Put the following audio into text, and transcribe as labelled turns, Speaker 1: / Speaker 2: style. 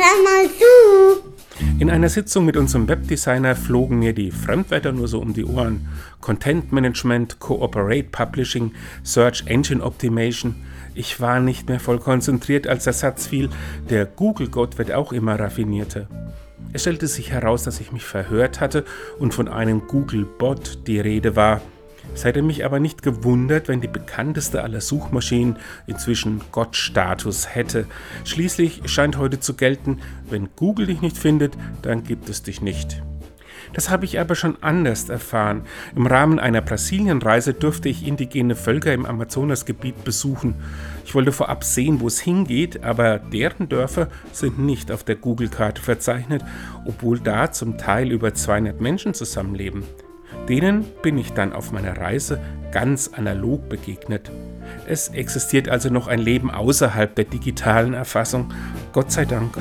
Speaker 1: Hör mal zu!
Speaker 2: In einer Sitzung mit unserem Webdesigner flogen mir die Fremdwörter nur so um die Ohren. Content Management, Cooperate Publishing, Search Engine Optimation. Ich war nicht mehr voll konzentriert, als der Satz fiel, der Google-Gott wird auch immer raffinierter. Es stellte sich heraus, dass ich mich verhört hatte und von einem Google-Bot die Rede war. Es hätte mich aber nicht gewundert, wenn die bekannteste aller Suchmaschinen inzwischen Gott-Status hätte. Schließlich scheint heute zu gelten, wenn Google dich nicht findet, dann gibt es dich nicht. Das habe ich aber schon anders erfahren. Im Rahmen einer Brasilienreise durfte ich indigene Völker im Amazonasgebiet besuchen. Ich wollte vorab sehen, wo es hingeht, aber deren Dörfer sind nicht auf der Google-Karte verzeichnet, obwohl da zum Teil über 200 Menschen zusammenleben. Denen bin ich dann auf meiner Reise ganz analog begegnet. Es existiert also noch ein Leben außerhalb der digitalen Erfassung. Gott sei Dank.